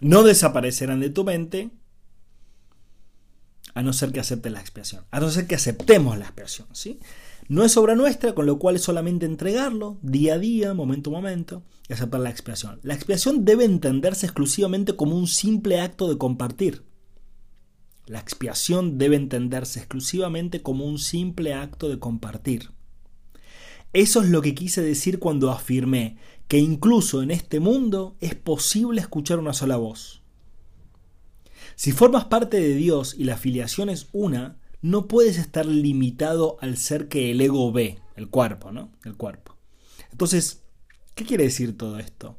No desaparecerán de tu mente a no ser que aceptes la expiación, a no ser que aceptemos la expiación, ¿sí? No es obra nuestra, con lo cual es solamente entregarlo día a día, momento a momento, y aceptar la expiación. La expiación debe entenderse exclusivamente como un simple acto de compartir. La expiación debe entenderse exclusivamente como un simple acto de compartir. Eso es lo que quise decir cuando afirmé que incluso en este mundo es posible escuchar una sola voz. Si formas parte de Dios y la filiación es una, no puedes estar limitado al ser que el ego ve, el cuerpo, ¿no? El cuerpo. Entonces, ¿qué quiere decir todo esto?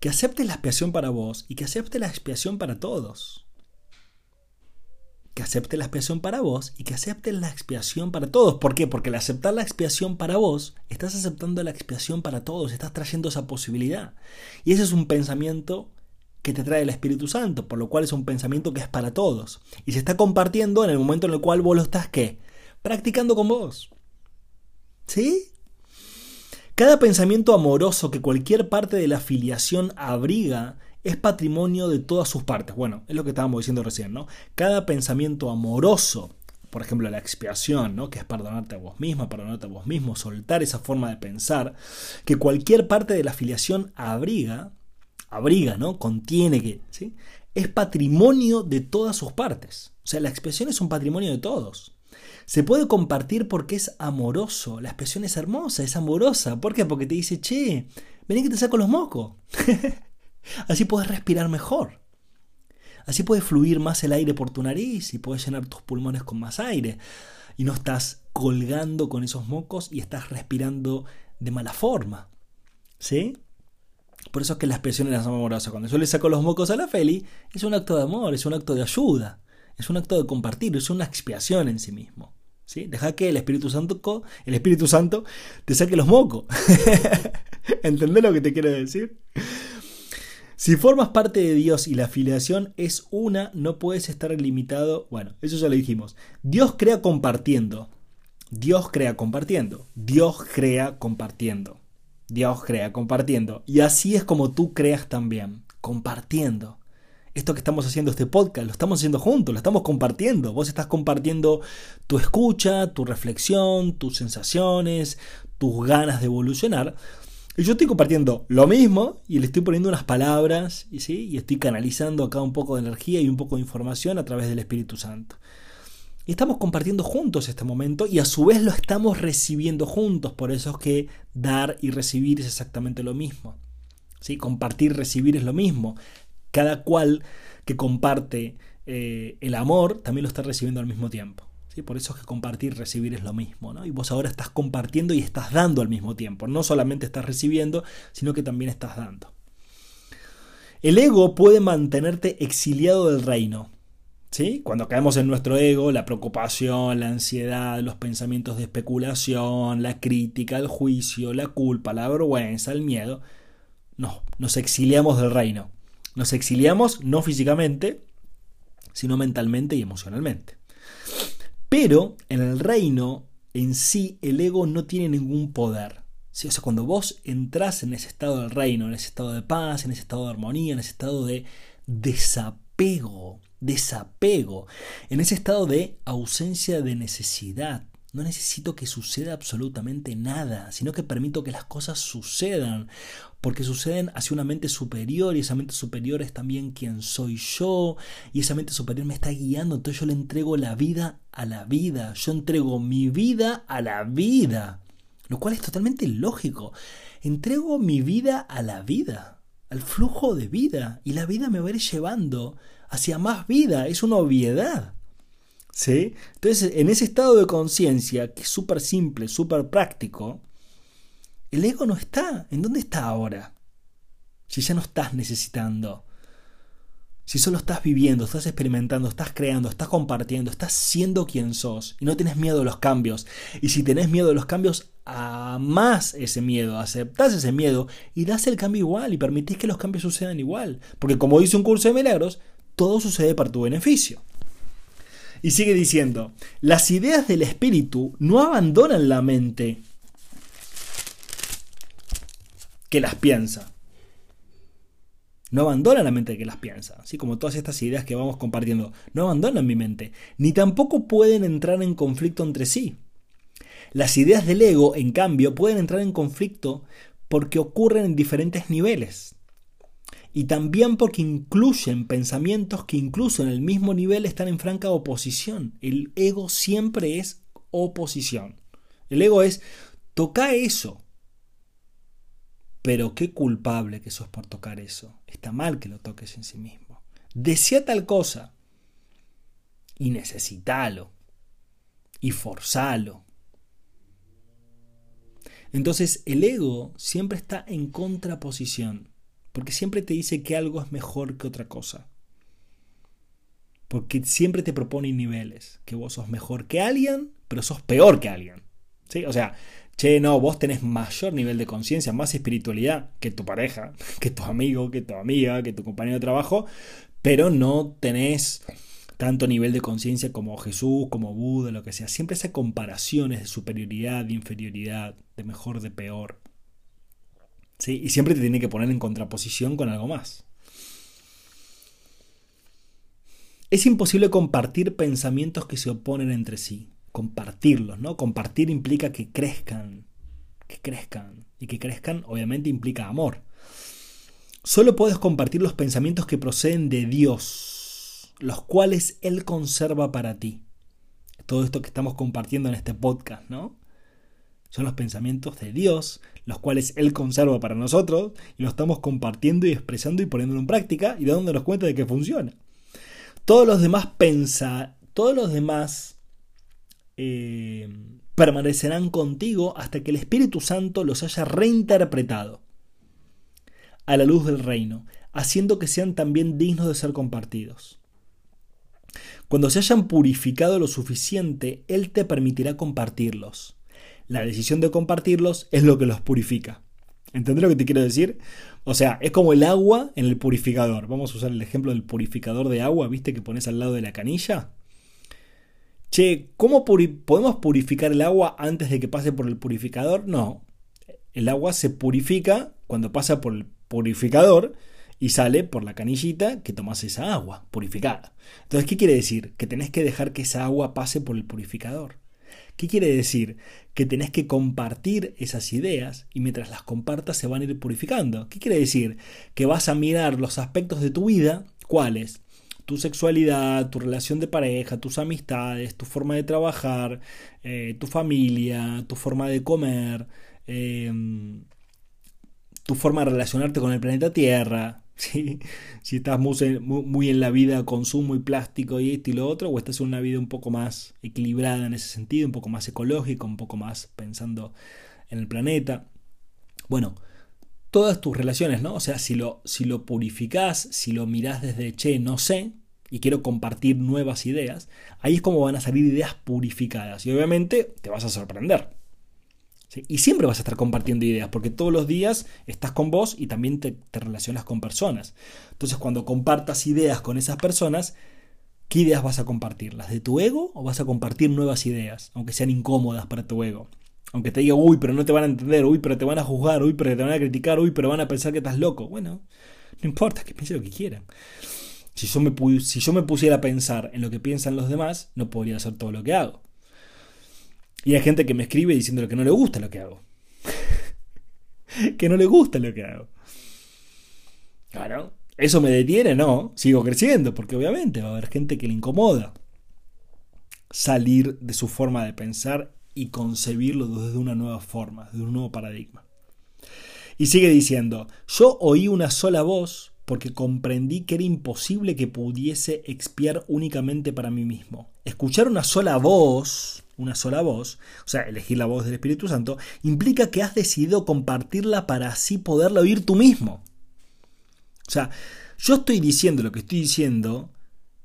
Que aceptes la expiación para vos y que aceptes la expiación para todos que acepte la expiación para vos y que acepte la expiación para todos. ¿Por qué? Porque al aceptar la expiación para vos, estás aceptando la expiación para todos, estás trayendo esa posibilidad. Y ese es un pensamiento que te trae el Espíritu Santo, por lo cual es un pensamiento que es para todos. Y se está compartiendo en el momento en el cual vos lo estás. Practicando con vos. ¿Sí? Cada pensamiento amoroso que cualquier parte de la afiliación abriga es patrimonio de todas sus partes. Bueno, es lo que estábamos diciendo recién, ¿no? Cada pensamiento amoroso, por ejemplo, la expiación, ¿no? Que es perdonarte a vos misma, perdonarte a vos mismo, soltar esa forma de pensar, que cualquier parte de la afiliación abriga, abriga, ¿no? Contiene que, ¿sí? Es patrimonio de todas sus partes. O sea, la expiación es un patrimonio de todos. Se puede compartir porque es amoroso. La expresión es hermosa, es amorosa. ¿Por qué? Porque te dice, che, vení que te saco los mocos. Así puedes respirar mejor. Así puede fluir más el aire por tu nariz y puedes llenar tus pulmones con más aire. Y no estás colgando con esos mocos y estás respirando de mala forma. ¿Sí? Por eso es que la expresión es amorosa. Cuando yo le saco los mocos a la Feli, es un acto de amor, es un acto de ayuda, es un acto de compartir, es una expiación en sí mismo. ¿Sí? Deja que el Espíritu Santo, el Espíritu Santo te saque los mocos. ¿Entendés lo que te quiero decir? Si formas parte de Dios y la afiliación es una, no puedes estar limitado. Bueno, eso ya lo dijimos. Dios crea compartiendo. Dios crea compartiendo. Dios crea compartiendo. Dios crea compartiendo. Y así es como tú creas también, compartiendo. Esto que estamos haciendo, este podcast, lo estamos haciendo juntos, lo estamos compartiendo. Vos estás compartiendo tu escucha, tu reflexión, tus sensaciones, tus ganas de evolucionar yo estoy compartiendo lo mismo y le estoy poniendo unas palabras y, ¿sí? y estoy canalizando acá un poco de energía y un poco de información a través del Espíritu Santo. Y estamos compartiendo juntos este momento y a su vez lo estamos recibiendo juntos. Por eso es que dar y recibir es exactamente lo mismo. ¿Sí? Compartir, recibir es lo mismo. Cada cual que comparte eh, el amor también lo está recibiendo al mismo tiempo. Por eso es que compartir recibir es lo mismo, ¿no? Y vos ahora estás compartiendo y estás dando al mismo tiempo. No solamente estás recibiendo, sino que también estás dando. El ego puede mantenerte exiliado del reino. ¿Sí? Cuando caemos en nuestro ego, la preocupación, la ansiedad, los pensamientos de especulación, la crítica, el juicio, la culpa, la vergüenza, el miedo, no, nos exiliamos del reino. Nos exiliamos no físicamente, sino mentalmente y emocionalmente. Pero en el reino en sí el ego no tiene ningún poder. O sea, cuando vos entras en ese estado del reino, en ese estado de paz, en ese estado de armonía, en ese estado de desapego, desapego, en ese estado de ausencia de necesidad, no necesito que suceda absolutamente nada, sino que permito que las cosas sucedan, porque suceden hacia una mente superior y esa mente superior es también quien soy yo y esa mente superior me está guiando, entonces yo le entrego la vida a la vida, yo entrego mi vida a la vida, lo cual es totalmente lógico. Entrego mi vida a la vida, al flujo de vida y la vida me va a ir llevando hacia más vida, es una obviedad. Entonces, en ese estado de conciencia, que es súper simple, súper práctico, el ego no está. ¿En dónde está ahora? Si ya no estás necesitando. Si solo estás viviendo, estás experimentando, estás creando, estás compartiendo, estás siendo quien sos y no tienes miedo a los cambios. Y si tenés miedo a los cambios, amás ese miedo, aceptás ese miedo y das el cambio igual y permitís que los cambios sucedan igual. Porque como dice un curso de milagros, todo sucede para tu beneficio. Y sigue diciendo, las ideas del espíritu no abandonan la mente que las piensa no abandona la mente que las piensa, así como todas estas ideas que vamos compartiendo, no abandonan mi mente, ni tampoco pueden entrar en conflicto entre sí. Las ideas del ego, en cambio, pueden entrar en conflicto porque ocurren en diferentes niveles. Y también porque incluyen pensamientos que incluso en el mismo nivel están en franca oposición. El ego siempre es oposición. El ego es, toca eso, pero qué culpable que sos por tocar eso. Está mal que lo toques en sí mismo. Desea tal cosa y necesitalo y forzalo. Entonces el ego siempre está en contraposición, porque siempre te dice que algo es mejor que otra cosa. Porque siempre te propone niveles, que vos sos mejor que alguien, pero sos peor que alguien. ¿Sí? O sea, che, no, vos tenés mayor nivel de conciencia, más espiritualidad que tu pareja, que tu amigo, que tu amiga, que tu compañero de trabajo, pero no tenés tanto nivel de conciencia como Jesús, como Buda, lo que sea. Siempre esas comparaciones de superioridad, de inferioridad, de mejor, de peor. ¿Sí? Y siempre te tiene que poner en contraposición con algo más. Es imposible compartir pensamientos que se oponen entre sí compartirlos, ¿no? Compartir implica que crezcan, que crezcan. Y que crezcan obviamente implica amor. Solo puedes compartir los pensamientos que proceden de Dios, los cuales Él conserva para ti. Todo esto que estamos compartiendo en este podcast, ¿no? Son los pensamientos de Dios, los cuales Él conserva para nosotros, y lo estamos compartiendo y expresando y poniéndolo en práctica y dándonos cuenta de que funciona. Todos los demás pensa, todos los demás eh, permanecerán contigo hasta que el Espíritu Santo los haya reinterpretado a la luz del reino, haciendo que sean también dignos de ser compartidos. Cuando se hayan purificado lo suficiente, Él te permitirá compartirlos. La decisión de compartirlos es lo que los purifica. ¿Entendés lo que te quiero decir? O sea, es como el agua en el purificador. Vamos a usar el ejemplo del purificador de agua, ¿viste? Que pones al lado de la canilla. Che, ¿cómo podemos purificar el agua antes de que pase por el purificador? No. El agua se purifica cuando pasa por el purificador y sale por la canillita que tomas esa agua purificada. Entonces, ¿qué quiere decir? Que tenés que dejar que esa agua pase por el purificador. ¿Qué quiere decir? Que tenés que compartir esas ideas y mientras las compartas se van a ir purificando. ¿Qué quiere decir? Que vas a mirar los aspectos de tu vida, ¿cuáles? tu sexualidad, tu relación de pareja, tus amistades, tu forma de trabajar, eh, tu familia, tu forma de comer, em, tu forma de relacionarte con el planeta Tierra. Si estás muy, muy, en la vida consumo y plástico y esto y lo otro, o estás en una vida un poco más equilibrada en ese sentido, un poco más ecológica, un poco más pensando en el planeta. Bueno, todas tus relaciones, ¿no? O sea, si lo, si lo purificás, si lo mirás desde, che, no sé, y quiero compartir nuevas ideas, ahí es como van a salir ideas purificadas. Y obviamente te vas a sorprender. Y siempre vas a estar compartiendo ideas, porque todos los días estás con vos y también te, relacionas con personas. Entonces, cuando compartas ideas con esas personas, ¿qué ideas vas a compartir? ¿Las de tu ego o vas a compartir nuevas ideas, aunque sean incómodas para tu ego? Aunque te diga, uy, pero no te van a entender, uy, pero te van a juzgar, uy, pero te van a criticar, uy, pero van a pensar que estás loco. Bueno, no importa, que piensen lo que quieran. Si yo, me, si yo me pusiera a pensar en lo que piensan los demás, no podría hacer todo lo que hago. Y hay gente que me escribe diciendo que no le gusta lo que hago. que no le gusta lo que hago. Claro, ¿eso me detiene? No, sigo creciendo, porque obviamente va a haber gente que le incomoda salir de su forma de pensar y concebirlo desde una nueva forma, desde un nuevo paradigma. Y sigue diciendo, yo oí una sola voz porque comprendí que era imposible que pudiese expiar únicamente para mí mismo. Escuchar una sola voz, una sola voz, o sea, elegir la voz del Espíritu Santo, implica que has decidido compartirla para así poderla oír tú mismo. O sea, Yo estoy diciendo lo que estoy diciendo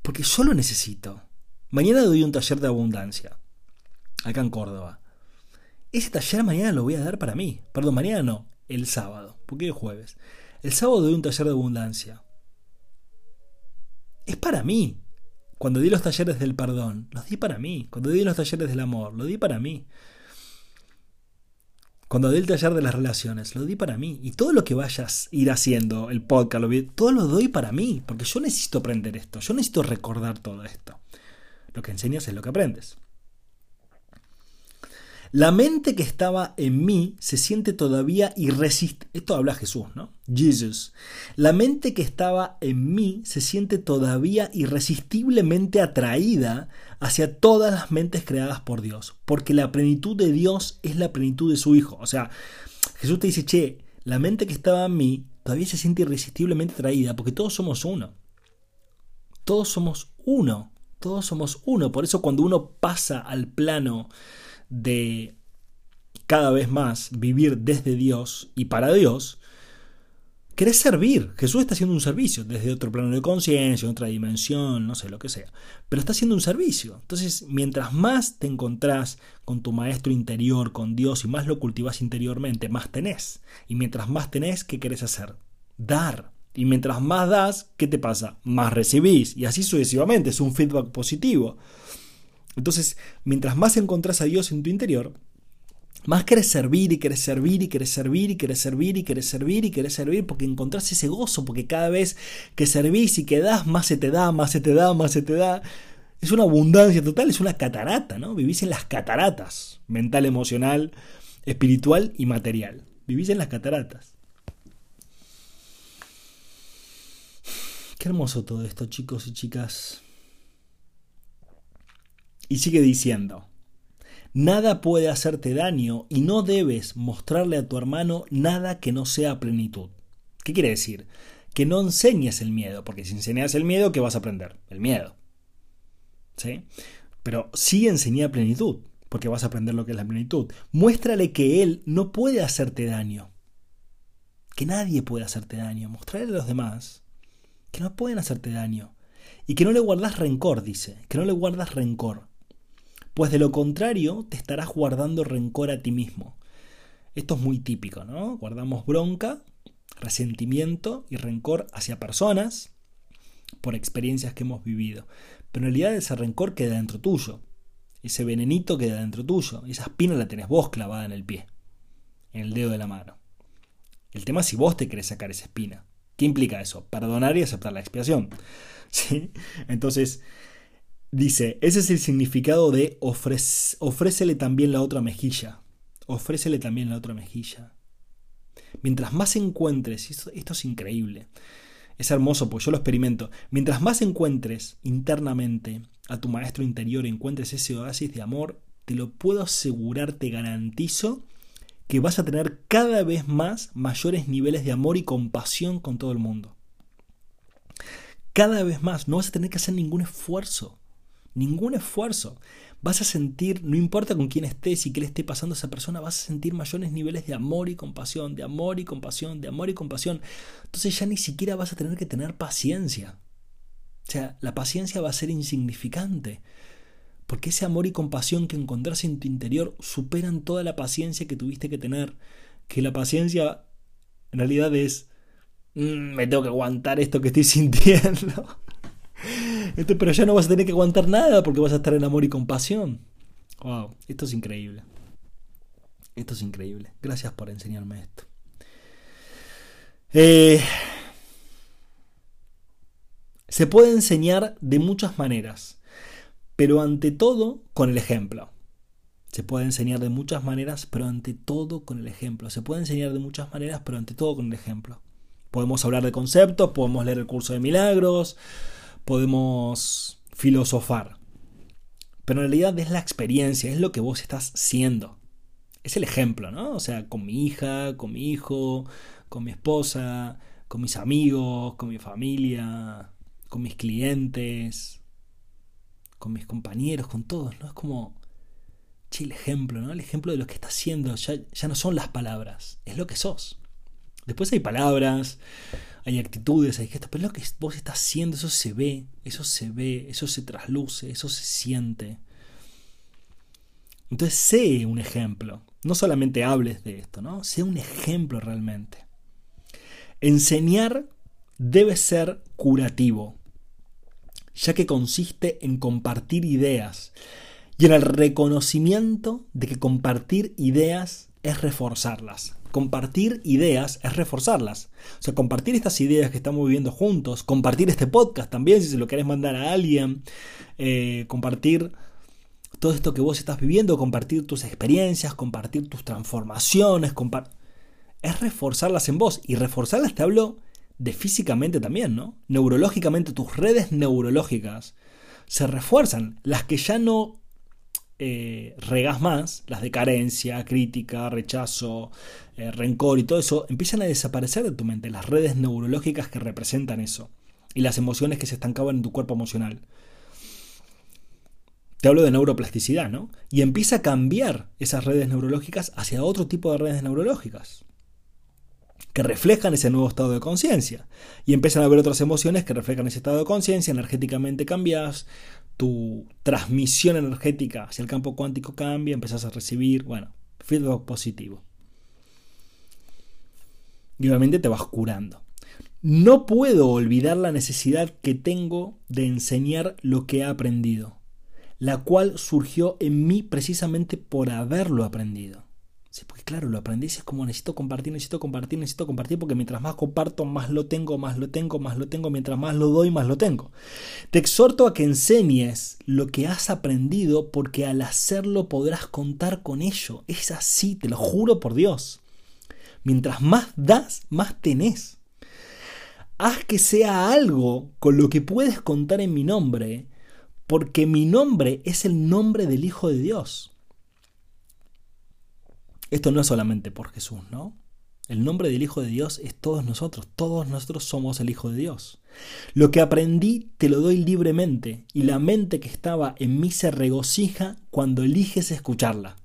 porque yo lo necesito. Mañana doy un taller de abundancia, acá en Córdoba. Ese taller mañana lo voy a dar para mí. Perdón, mañana no, el sábado, porque es jueves. El sábado doy un taller de abundancia. Es para mí. Cuando di los talleres del perdón, los di para mí. Cuando di los talleres del amor, lo di para mí. Cuando di el taller de las relaciones, lo di para mí. Y todo lo que vayas a ir haciendo, el podcast, todo lo doy para mí. Porque yo necesito aprender esto. Yo necesito recordar todo esto. Lo que enseñas es lo que aprendes. La mente que estaba en mí se siente todavía irresistible. Esto habla Jesús, ¿no? Jesus. La mente que estaba en mí se siente todavía irresistiblemente atraída hacia todas las mentes creadas por Dios. Porque la plenitud de Dios es la plenitud de su Hijo. O sea, Jesús te dice, che, la mente que estaba en mí todavía se siente irresistiblemente atraída porque todos somos uno. Todos somos uno. Todos somos uno. Por eso cuando uno pasa al plano de cada vez más vivir desde Dios y para Dios, querés servir. Jesús está haciendo un servicio desde otro plano de conciencia, otra dimensión, no sé lo que sea. Pero está haciendo un servicio. Entonces, mientras más te encontrás con tu maestro interior, con Dios, y más lo cultivas interiormente, más tenés. Y mientras más tenés, ¿qué querés hacer? Dar. Y mientras más das, ¿qué te pasa? Más recibís. Y así sucesivamente. Es un feedback positivo. Entonces, mientras más encontrás a Dios en tu interior, más querés servir y querés servir y querés servir y querés servir y querés servir y querés servir porque encontrás ese gozo, porque cada vez que servís y que das, más se te da, más se te da, más se te da. Es una abundancia total, es una catarata, ¿no? Vivís en las cataratas, mental, emocional, espiritual y material. Vivís en las cataratas. Qué hermoso todo esto, chicos y chicas. Y sigue diciendo, nada puede hacerte daño y no debes mostrarle a tu hermano nada que no sea plenitud. ¿Qué quiere decir? Que no enseñes el miedo, porque si enseñas el miedo, ¿qué vas a aprender? El miedo. ¿Sí? Pero sí enseña plenitud, porque vas a aprender lo que es la plenitud. Muéstrale que él no puede hacerte daño. Que nadie puede hacerte daño. Mostrarle a los demás que no pueden hacerte daño. Y que no le guardas rencor, dice. Que no le guardas rencor pues de lo contrario te estarás guardando rencor a ti mismo. Esto es muy típico, ¿no? Guardamos bronca, resentimiento y rencor hacia personas por experiencias que hemos vivido. Pero en realidad ese rencor queda dentro tuyo. Ese venenito queda dentro tuyo. Esa espina la tenés vos clavada en el pie, en el dedo de la mano. El tema es si vos te querés sacar esa espina. ¿Qué implica eso? Perdonar y aceptar la expiación. ¿Sí? Entonces, Dice, ese es el significado de ofrécele también la otra mejilla. Ofrécele también la otra mejilla. Mientras más encuentres, esto, esto es increíble, es hermoso, pues yo lo experimento. Mientras más encuentres internamente a tu maestro interior, encuentres ese oasis de amor, te lo puedo asegurar, te garantizo que vas a tener cada vez más mayores niveles de amor y compasión con todo el mundo. Cada vez más, no vas a tener que hacer ningún esfuerzo ningún esfuerzo. Vas a sentir, no importa con quién estés y qué le esté pasando a esa persona, vas a sentir mayores niveles de amor y compasión, de amor y compasión, de amor y compasión. Entonces ya ni siquiera vas a tener que tener paciencia. O sea, la paciencia va a ser insignificante. Porque ese amor y compasión que encontrás en tu interior superan toda la paciencia que tuviste que tener. Que la paciencia en realidad es, mm, me tengo que aguantar esto que estoy sintiendo pero ya no vas a tener que aguantar nada porque vas a estar en amor y compasión. Wow, esto es increíble. Esto es increíble. Gracias por enseñarme esto. Eh, se puede enseñar de muchas maneras, pero ante todo con el ejemplo. Se puede enseñar de muchas maneras, pero ante todo con el ejemplo. Se puede enseñar de muchas maneras, pero ante todo con el ejemplo. Podemos hablar de conceptos, podemos leer el curso de milagros, podemos filosofar. Pero en realidad es la experiencia, es lo que vos estás siendo. Es el ejemplo, ¿no? O sea, con mi hija, con mi hijo, con mi esposa, con mis amigos, con mi familia, con mis clientes, con mis compañeros, con todos, ¿no? Es como, che, el ejemplo, ¿no? El ejemplo de lo que estás haciendo ya, ya no son las palabras, es lo que sos. Después hay palabras, hay actitudes, hay gestos, pero lo que vos estás haciendo, eso se ve, eso se ve, eso se trasluce, eso se siente. Entonces, sé un ejemplo. No solamente hables de esto, ¿no? Sé un ejemplo realmente. Enseñar debe ser curativo, ya que consiste en compartir ideas y en el reconocimiento de que compartir ideas es reforzarlas. Compartir ideas es reforzarlas. O sea, compartir estas ideas que estamos viviendo juntos, compartir este podcast también, si se lo querés mandar a alguien, eh, compartir todo esto que vos estás viviendo, compartir tus experiencias, compartir tus transformaciones, es reforzarlas en vos. Y reforzarlas te hablo de físicamente también, ¿no? Neurológicamente, tus redes neurológicas se refuerzan. Las que ya no eh, regas más, las de carencia, crítica, rechazo, eh, rencor y todo eso, empiezan a desaparecer de tu mente, las redes neurológicas que representan eso y las emociones que se estancaban en tu cuerpo emocional. Te hablo de neuroplasticidad, ¿no? Y empieza a cambiar esas redes neurológicas hacia otro tipo de redes neurológicas que reflejan ese nuevo estado de conciencia. Y empiezan a haber otras emociones que reflejan ese estado de conciencia, energéticamente cambias, tu transmisión energética hacia el campo cuántico cambia, empezás a recibir, bueno, feedback positivo. Y obviamente te vas curando. No puedo olvidar la necesidad que tengo de enseñar lo que he aprendido, la cual surgió en mí precisamente por haberlo aprendido. Sí, porque claro, lo aprendí es como necesito compartir, necesito compartir, necesito compartir, porque mientras más comparto, más lo tengo, más lo tengo, más lo tengo, mientras más lo doy, más lo tengo. Te exhorto a que enseñes lo que has aprendido, porque al hacerlo podrás contar con ello. Es así, te lo juro por Dios. Mientras más das, más tenés. Haz que sea algo con lo que puedes contar en mi nombre, porque mi nombre es el nombre del Hijo de Dios. Esto no es solamente por Jesús, ¿no? El nombre del Hijo de Dios es todos nosotros, todos nosotros somos el Hijo de Dios. Lo que aprendí te lo doy libremente y la mente que estaba en mí se regocija cuando eliges escucharla.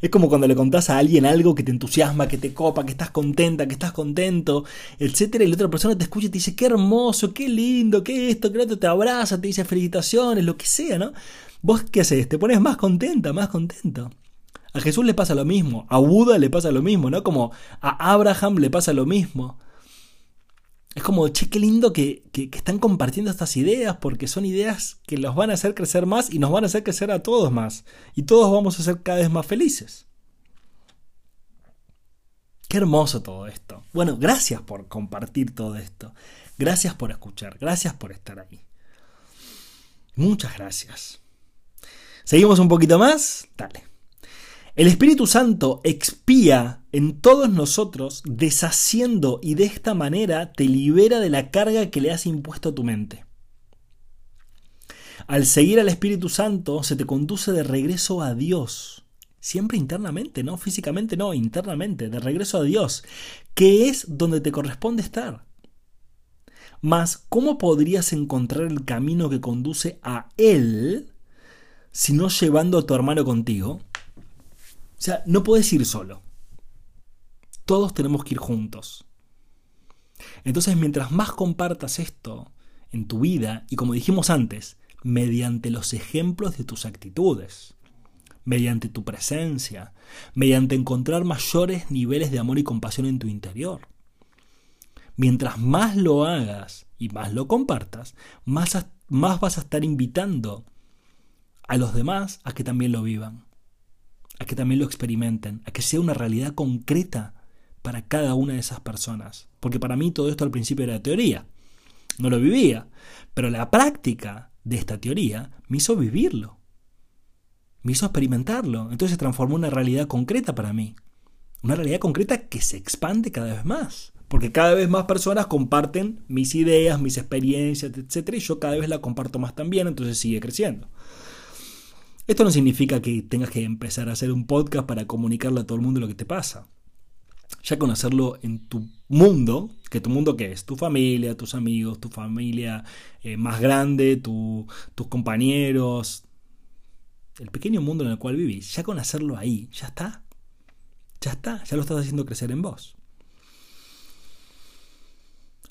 Es como cuando le contás a alguien algo que te entusiasma, que te copa, que estás contenta, que estás contento, etcétera, y la otra persona te escucha y te dice, qué hermoso, qué lindo, qué esto, qué te abraza, te dice felicitaciones, lo que sea, ¿no? ¿Vos qué haces? Te pones más contenta, más contento. A Jesús le pasa lo mismo, a Buda le pasa lo mismo, ¿no? Como a Abraham le pasa lo mismo. Es como, che, qué lindo que, que, están compartiendo estas ideas porque son ideas que los van a hacer crecer más y nos van a hacer crecer a todos más. Y todos vamos a ser cada vez más felices. Qué hermoso todo esto. Bueno, gracias por compartir todo esto. Gracias por escuchar. Gracias por estar ahí. Muchas gracias. ¿Seguimos un poquito más? Dale. El Espíritu Santo expía en todos nosotros, deshaciendo y de esta manera te libera de la carga que le has impuesto a tu mente. Al seguir al Espíritu Santo se te conduce de regreso a Dios. Siempre internamente, no físicamente, no, internamente, de regreso a Dios, que es donde te corresponde estar. Mas, ¿cómo podrías encontrar el camino que conduce a Él si no llevando a tu hermano contigo? O sea, no puedes ir solo. Todos tenemos que ir juntos. Entonces, mientras más compartas esto en tu vida, y como dijimos antes, mediante los ejemplos de tus actitudes, mediante tu presencia, mediante encontrar mayores niveles de amor y compasión en tu interior. Mientras más lo hagas y más lo compartas, más, más vas a estar invitando a los demás a que también lo vivan a que también lo experimenten, a que sea una realidad concreta para cada una de esas personas. Porque para mí todo esto al principio era teoría, no lo vivía, pero la práctica de esta teoría me hizo vivirlo, me hizo experimentarlo, entonces se transformó en una realidad concreta para mí, una realidad concreta que se expande cada vez más. Porque cada vez más personas comparten mis ideas, mis experiencias, etc. Y yo cada vez la comparto más también, entonces sigue creciendo. Esto no significa que tengas que empezar a hacer un podcast para comunicarle a todo el mundo lo que te pasa. Ya conocerlo en tu mundo, que tu mundo qué es, tu familia, tus amigos, tu familia eh, más grande, tus compañeros, el pequeño mundo en el cual vivís, ya conocerlo ahí, ya está. Ya está, ya lo estás haciendo crecer en vos.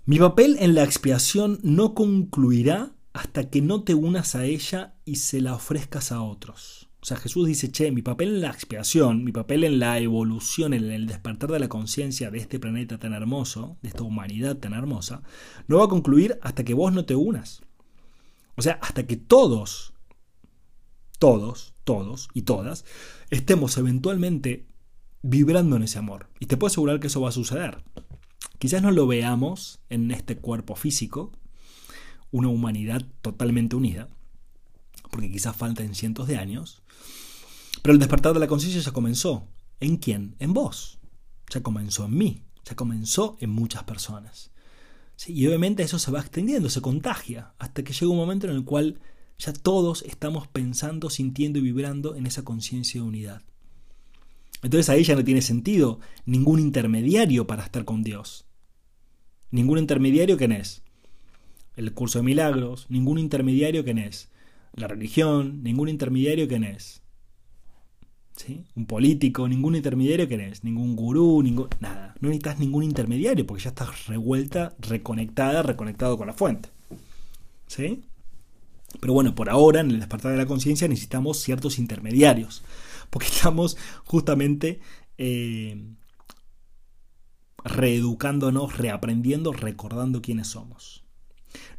Mi papel en la expiación no concluirá hasta que no te unas a ella y se la ofrezcas a otros. O sea, Jesús dice, che, mi papel en la expiación, mi papel en la evolución, en el despertar de la conciencia de este planeta tan hermoso, de esta humanidad tan hermosa, no va a concluir hasta que vos no te unas. O sea, hasta que todos, todos, todos y todas, estemos eventualmente vibrando en ese amor. Y te puedo asegurar que eso va a suceder. Quizás no lo veamos en este cuerpo físico, una humanidad totalmente unida, porque quizás falten cientos de años, pero el despertar de la conciencia ya comenzó. ¿En quién? En vos. Ya comenzó en mí, ya comenzó en muchas personas. y obviamente eso se va extendiendo, se contagia, hasta que llega un momento en el cual ya todos estamos pensando, sintiendo y vibrando en esa conciencia de unidad. Entonces ahí ya no tiene sentido ningún intermediario para estar con Dios. Ningún intermediario que es el curso de milagros, ningún intermediario que es la religión, ningún intermediario que es un político, ningún intermediario que es ningún gurú, ningún, nada. No necesitas ningún intermediario porque ya estás revuelta, reconectada, reconectado con la fuente. ¿Sí? Pero bueno, por ahora en el despertar de la conciencia necesitamos ciertos intermediarios porque estamos justamente eh, reeducándonos, reaprendiendo, recordando quiénes somos.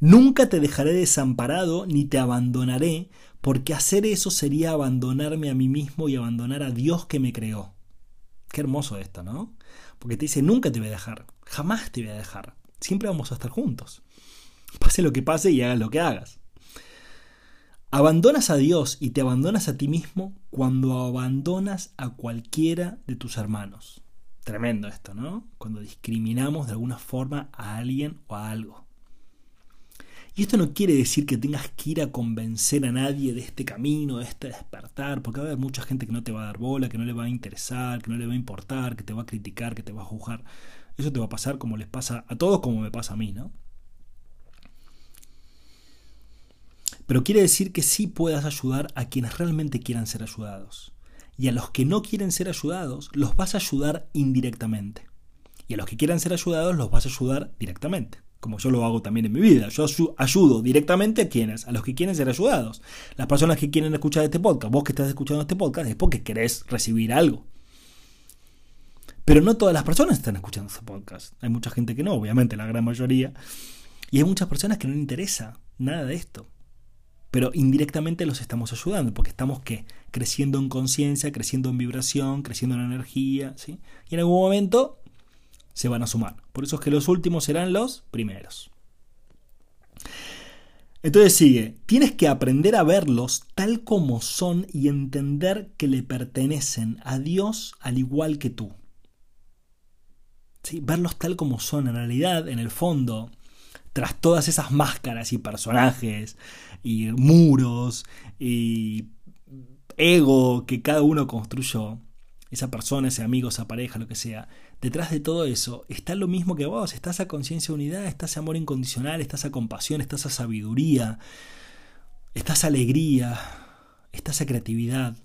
Nunca te dejaré desamparado ni te abandonaré, porque hacer eso sería abandonarme a mí mismo y abandonar a Dios que me creó. Qué hermoso esto, ¿no? Porque te dice, nunca te voy a dejar, jamás te voy a dejar, siempre vamos a estar juntos. Pase lo que pase y hagas lo que hagas. Abandonas a Dios y te abandonas a ti mismo cuando abandonas a cualquiera de tus hermanos. Tremendo esto, ¿no? Cuando discriminamos de alguna forma a alguien o a algo. Y esto no quiere decir que tengas que ir a convencer a nadie de este camino, de este despertar, porque va a haber mucha gente que no te va a dar bola, que no le va a interesar, que no le va a importar, que te va a criticar, que te va a juzgar. Eso te va a pasar como les pasa a todos, como me pasa a mí, ¿no? Pero quiere decir que sí puedas ayudar a quienes realmente quieran ser ayudados y a los que no quieren ser ayudados los vas a ayudar indirectamente. Y a los que quieran ser ayudados los vas a ayudar directamente, como yo lo hago también en mi vida. Yo ayudo directamente a quienes, a los que quieren ser ayudados. Las personas que quieren escuchar este podcast, vos que estás escuchando este podcast es porque querés recibir algo. Pero no todas las personas están escuchando este podcast. Hay mucha gente que no, obviamente, la gran mayoría. Y hay muchas personas que no les interesa nada de esto pero indirectamente los estamos ayudando, porque estamos ¿qué? creciendo en conciencia, creciendo en vibración, creciendo en energía, ¿sí? y en algún momento se van a sumar. Por eso es que los últimos serán los primeros. Entonces sigue, tienes que aprender a verlos tal como son y entender que le pertenecen a Dios al igual que tú. ¿Sí? Verlos tal como son, en realidad, en el fondo, tras todas esas máscaras y personajes y muros y ego que cada uno construyó, esa persona, ese amigo, esa pareja, lo que sea, detrás de todo eso está lo mismo que vos, está esa conciencia de unidad, está ese amor incondicional, está esa compasión, está esa sabiduría, está esa alegría, está esa creatividad.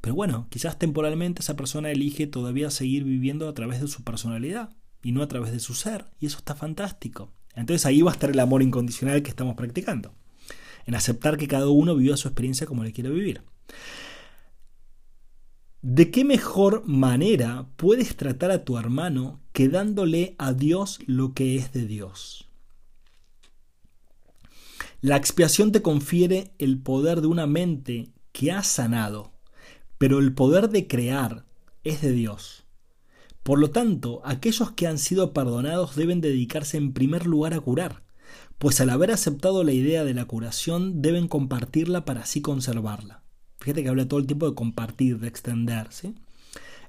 Pero bueno, quizás temporalmente esa persona elige todavía seguir viviendo a través de su personalidad y no a través de su ser, y eso está fantástico. Entonces ahí va a estar el amor incondicional que estamos practicando, en aceptar que cada uno viva su experiencia como le quiere vivir. ¿De qué mejor manera puedes tratar a tu hermano que dándole a Dios lo que es de Dios? La expiación te confiere el poder de una mente que ha sanado, pero el poder de crear es de Dios. Por lo tanto, aquellos que han sido perdonados deben dedicarse en primer lugar a curar, pues al haber aceptado la idea de la curación deben compartirla para así conservarla. Fíjate que habla todo el tiempo de compartir, de extenderse.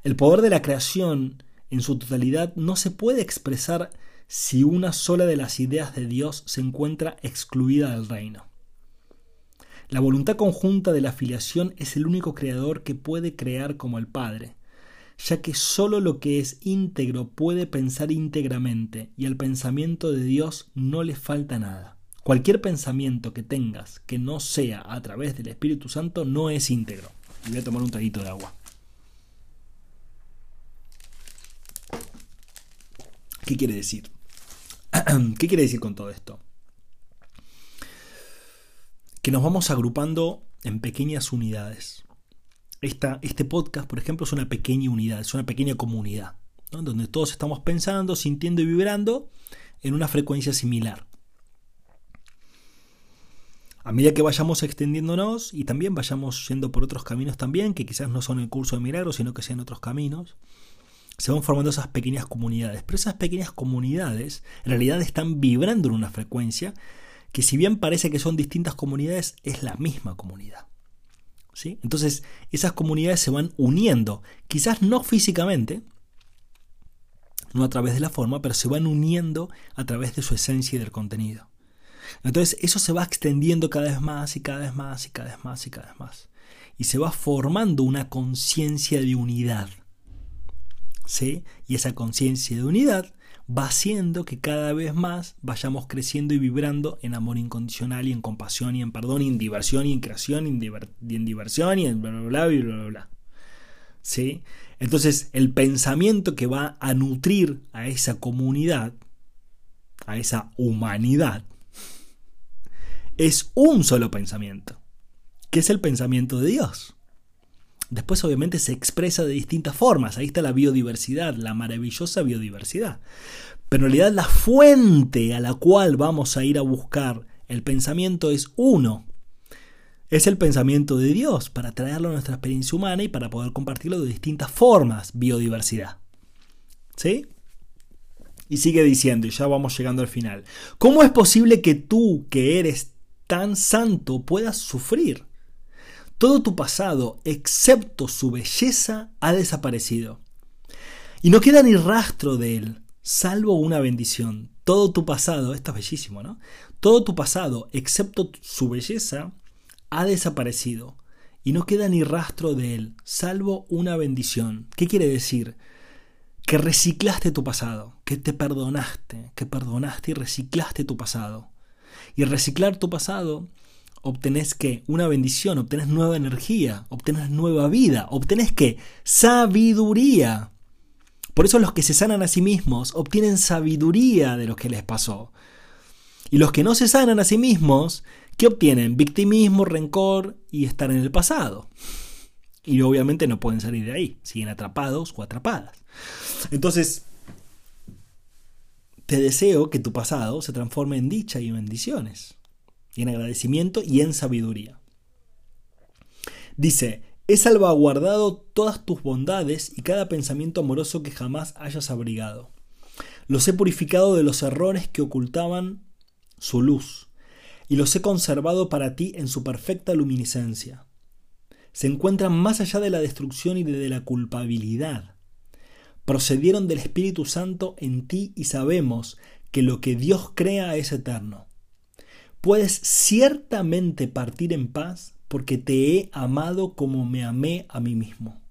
El poder de la creación en su totalidad no se puede expresar si una sola de las ideas de Dios se encuentra excluida del reino. La voluntad conjunta de la filiación es el único creador que puede crear como el Padre, ya que sólo lo que es íntegro puede pensar íntegramente y al pensamiento de Dios no le falta nada. Cualquier pensamiento que tengas que no sea a través del Espíritu Santo no es íntegro. voy a tomar un traguito de agua. ¿Qué quiere decir? ¿Qué quiere decir con todo esto? Que nos vamos agrupando en pequeñas unidades. este podcast, por ejemplo, es una pequeña unidad, es una pequeña comunidad, donde todos estamos pensando, sintiendo y vibrando en una frecuencia similar. A medida que vayamos extendiéndonos y también vayamos yendo por otros caminos también, que quizás no son el curso de milagros, sino que sean otros caminos, se van formando esas pequeñas comunidades. Pero esas pequeñas comunidades en realidad están vibrando en una frecuencia que si bien parece que son distintas comunidades, es la misma comunidad. ¿Sí? Entonces esas comunidades se van uniendo, quizás no físicamente, no a través de la forma, pero se van uniendo a través de su esencia y del contenido. Entonces eso se va extendiendo cada vez más y cada vez más y cada vez más y cada vez más. Y se va formando una conciencia de unidad. ¿Sí? Y esa conciencia de unidad va haciendo que cada vez más vayamos creciendo y vibrando en amor incondicional y en compasión y en perdón y en diversión y en creación y en, diversión y en bla bla bla bla bla bla. ¿Sí? Entonces el pensamiento que va a nutrir a esa comunidad, a esa humanidad, es un solo pensamiento, que es el pensamiento de Dios. Después obviamente se expresa de distintas formas, ahí está la biodiversidad, la maravillosa biodiversidad. Pero en realidad la fuente a la cual vamos a ir a buscar el pensamiento es uno. Es el pensamiento de Dios para traerlo a nuestra experiencia humana y para poder compartirlo de distintas formas, biodiversidad. ¿Sí? Y sigue diciendo, y ya vamos llegando al final. ¿Cómo es posible que tú, que eres tan santo puedas sufrir. Todo tu pasado, excepto su belleza, ha desaparecido. Y no queda ni rastro de él, salvo una bendición. Todo tu pasado, esto es bellísimo, ¿no? Todo tu pasado, excepto su belleza, ha desaparecido. Y no queda ni rastro de él, salvo una bendición. ¿Qué quiere decir? Que reciclaste tu pasado, que te perdonaste, que perdonaste y reciclaste tu pasado. Y reciclar tu pasado, obtenés que una bendición, obtenés nueva energía, obtenés nueva vida, obtenés que sabiduría. Por eso los que se sanan a sí mismos obtienen sabiduría de lo que les pasó. Y los que no se sanan a sí mismos, ¿qué obtienen? Victimismo, rencor y estar en el pasado. Y obviamente no pueden salir de ahí, siguen atrapados o atrapadas. Entonces, te deseo que tu pasado se transforme en dicha y bendiciones, y en agradecimiento y en sabiduría. Dice, he salvaguardado todas tus bondades y cada pensamiento amoroso que jamás hayas abrigado. Los he purificado de los errores que ocultaban su luz, y los he conservado para ti en su perfecta luminiscencia. Se encuentran más allá de la destrucción y de la culpabilidad procedieron del Espíritu Santo en ti y sabemos que lo que Dios crea es eterno. Puedes ciertamente partir en paz porque te he amado como me amé a mí mismo.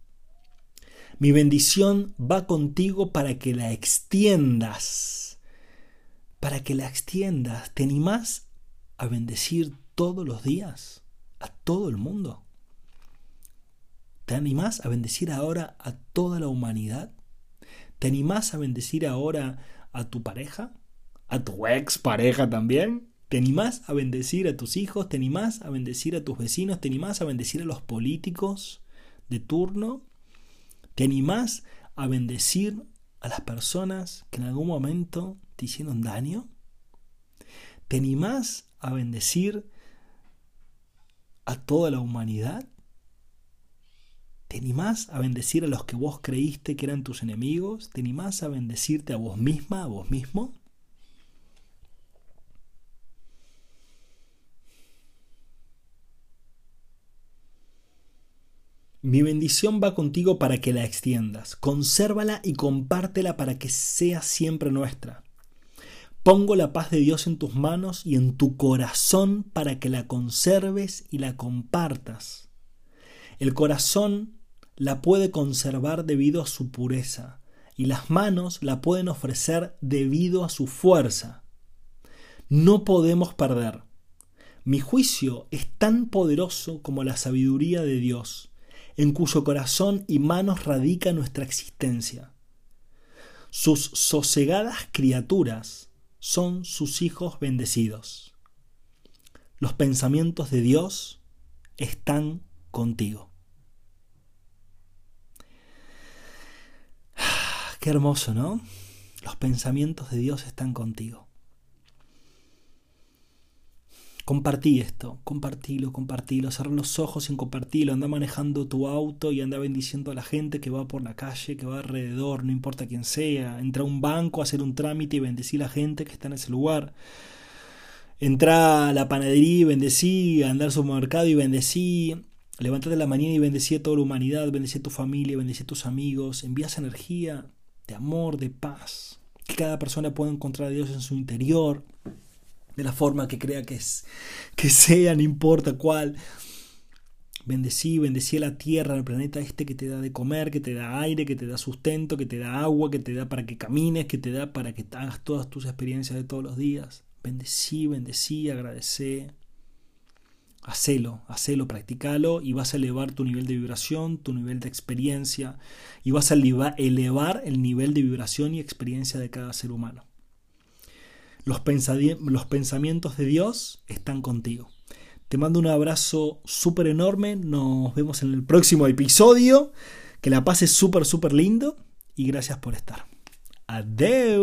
Mi bendición va contigo para que la extiendas. Para que la extiendas. ¿Te animás a bendecir todos los días a todo el mundo? ¿Te animás a bendecir ahora a toda la humanidad? ¿Te animás a bendecir ahora a tu pareja? ¿A tu ex pareja también? ¿Te animás a bendecir a tus hijos? ¿Te animás a bendecir a tus vecinos? ¿Te animás a bendecir a los políticos de turno? ¿Te animás a bendecir a las personas que en algún momento te hicieron daño? ¿Te animás a bendecir a toda la humanidad? ¿Te animás a bendecir a los que vos creíste que eran tus enemigos? ¿Te animás a bendecirte a vos misma, a vos mismo? Mi bendición va contigo para que la extiendas. Consérvala y compártela para que sea siempre nuestra. Pongo la paz de Dios en tus manos y en tu corazón para que la conserves y la compartas. El corazón la puede conservar debido a su pureza, y las manos la pueden ofrecer debido a su fuerza. No podemos perder. Mi juicio es tan poderoso como la sabiduría de Dios, en cuyo corazón y manos radica nuestra existencia. Sus sosegadas criaturas son sus hijos bendecidos. Los pensamientos de Dios están contigo. Qué hermoso, ¿no? Los pensamientos de Dios están contigo. Compartí esto, compartilo, compartilo, cerrar los ojos y compartilo, anda manejando tu auto y anda bendiciendo a la gente que va por la calle, que va alrededor, no importa quién sea, entra a un banco a hacer un trámite y bendecí a la gente que está en ese lugar. Entra a la panadería y bendecí, anda al supermercado y bendecí, levántate la mañana y bendecí a toda la humanidad, bendecí a tu familia, bendecí a tus amigos, envías energía de amor, de paz, que cada persona pueda encontrar a Dios en su interior de la forma que crea que, es, que sea, no importa cuál. Bendecí, bendecí a la tierra, al planeta este que te da de comer, que te da aire, que te da sustento, que te da agua, que te da para que camines, que te da para que hagas todas tus experiencias de todos los días. Bendecí, bendecí, agradecé. Hacelo, hacelo, practicalo y vas a elevar tu nivel de vibración, tu nivel de experiencia y vas a elevar el nivel de vibración y experiencia de cada ser humano. Los, pensamientos de Dios están contigo. Te mando un abrazo súper enorme. Nos vemos en el próximo episodio. Que la pases súper, súper lindo. Y gracias por estar. Adeu.